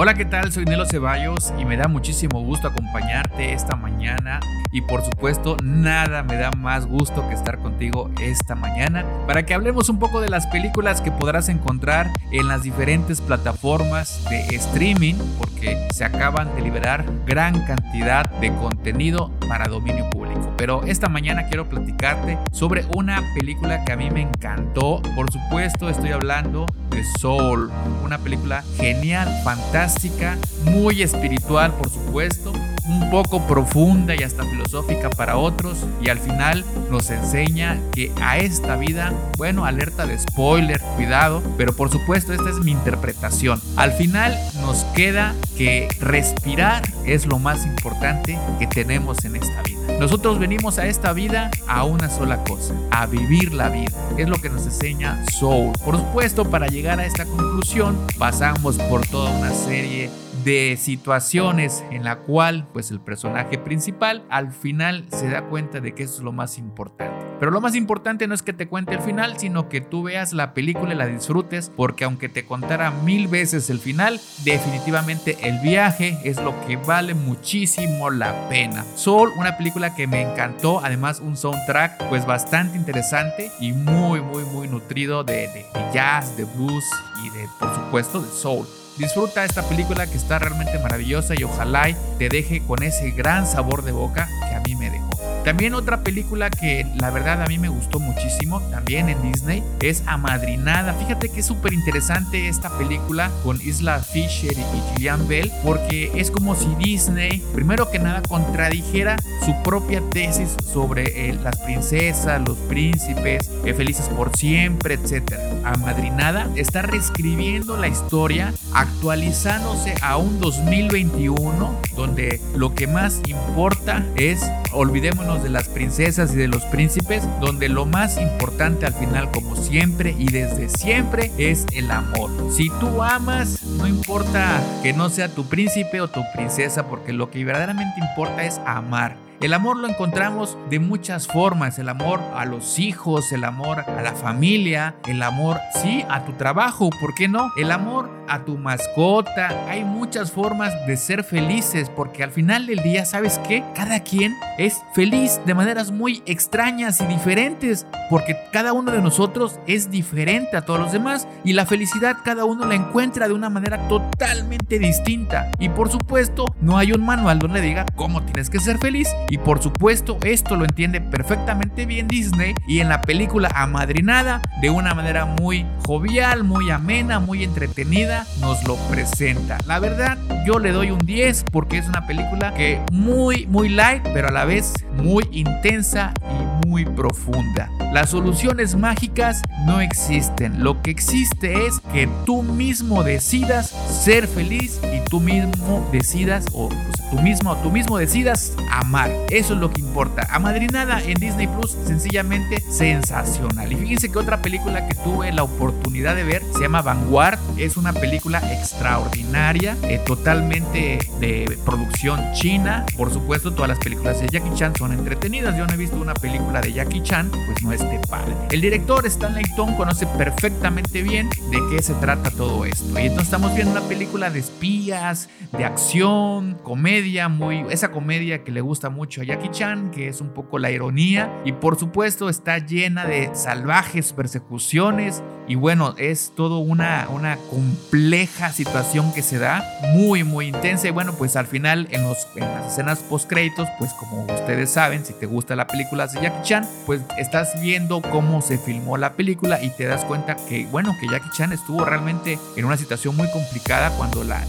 Hola, ¿qué tal? Soy Nelo Ceballos y me da muchísimo gusto acompañarte esta mañana y por supuesto nada me da más gusto que estar contigo esta mañana para que hablemos un poco de las películas que podrás encontrar en las diferentes plataformas de streaming porque se acaban de liberar gran cantidad de contenido para dominio público. Pero esta mañana quiero platicarte sobre una película que a mí me encantó. Por supuesto estoy hablando de Soul, una película genial, fantástica, muy espiritual por supuesto, un poco profunda y hasta filosófica para otros y al final nos enseña que a esta vida, bueno, alerta de spoiler, cuidado, pero por supuesto esta es mi interpretación. Al final nos queda que respirar es lo más importante que tenemos en esta vida. Nosotros venimos a esta vida a una sola cosa, a vivir la vida. Es lo que nos enseña Soul. Por supuesto, para llegar a esta conclusión pasamos por toda una serie de situaciones en la cual pues el personaje principal al final se da cuenta de que eso es lo más importante. Pero lo más importante no es que te cuente el final, sino que tú veas la película y la disfrutes, porque aunque te contara mil veces el final, definitivamente el viaje es lo que vale muchísimo la pena. Soul, una película que me encantó, además un soundtrack pues bastante interesante y muy muy muy nutrido de, de jazz, de blues y de por supuesto de soul. Disfruta esta película que está realmente maravillosa y ojalá te deje con ese gran sabor de boca que a mí me dejó. También otra película que la verdad a mí me gustó muchísimo, también en Disney, es Amadrinada. Fíjate que es súper interesante esta película con Isla Fisher y Gillian Bell, porque es como si Disney, primero que nada, contradijera su propia tesis sobre eh, las princesas, los príncipes, eh, felices por siempre, etc. Amadrinada está reescribiendo la historia, actualizándose a un 2021, donde lo que más importa es, olvidémonos de las princesas y de los príncipes, donde lo más importante al final, como siempre y desde siempre, es el amor. Si tú amas, no importa que no sea tu príncipe o tu princesa, porque lo que verdaderamente importa es amar. El amor lo encontramos de muchas formas, el amor a los hijos, el amor a la familia, el amor, sí, a tu trabajo, ¿por qué no? El amor a tu mascota, hay muchas formas de ser felices porque al final del día, ¿sabes qué? Cada quien es feliz de maneras muy extrañas y diferentes porque cada uno de nosotros es diferente a todos los demás y la felicidad cada uno la encuentra de una manera totalmente distinta y por supuesto no hay un manual donde diga cómo tienes que ser feliz y por supuesto, esto lo entiende perfectamente bien Disney y en la película Amadrinada, de una manera muy jovial, muy amena, muy entretenida, nos lo presenta. La verdad, yo le doy un 10 porque es una película que muy, muy light, pero a la vez muy intensa y muy profunda. Las soluciones mágicas no existen. Lo que existe es que tú mismo decidas ser feliz y tú mismo decidas, o, tú mismo, tú mismo decidas amar. Eso es lo que importa. Amadrinada en Disney Plus, sencillamente sensacional. Y fíjense que otra película que tuve la oportunidad de ver se llama Vanguard. Es una película extraordinaria, eh, totalmente de producción china. Por supuesto, todas las películas de Jackie Chan son entretenidas. Yo no he visto una película de Jackie Chan, pues no esté padre. El director Stanley Tong conoce perfectamente bien de qué se trata todo esto. Y entonces estamos viendo una película de espías, de acción, comedia, muy esa comedia que le gusta mucho a Jackie Chan, que es un poco la ironía, y por supuesto está llena de salvajes persecuciones, y bueno, es todo una, una compleja situación que se da, muy, muy intensa, y bueno, pues al final en, los, en las escenas post créditos, pues como ustedes saben, si te gusta la película de Jackie Chan, pues estás viendo cómo se filmó la película y te das cuenta que, bueno, que Jackie Chan estuvo realmente en una situación muy complicada cuando la,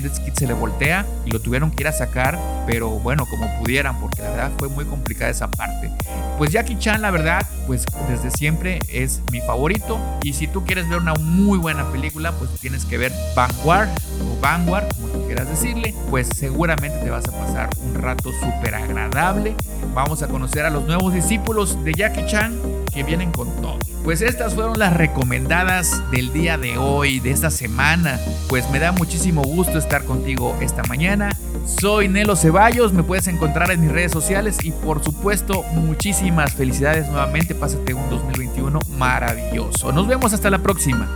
jet ski se le voltea y lo tuvieron que ir a sacar, pero bueno, como pudieran porque la verdad fue muy complicada esa parte. Pues Jackie Chan, la verdad, pues desde siempre es mi favorito. Y si tú quieres ver una muy buena película, pues tienes que ver Vanguard o Vanguard, como quieras decirle. Pues seguramente te vas a pasar un rato súper agradable. Vamos a conocer a los nuevos discípulos de Jackie Chan que vienen con todo. Pues estas fueron las recomendadas del día de hoy, de esta semana. Pues me da muchísimo gusto estar contigo esta mañana. Soy Nelo Ceballos, me puedes encontrar en mis redes sociales y por supuesto muchísimas felicidades nuevamente. Pásate un 2021 maravilloso. Nos vemos hasta la próxima.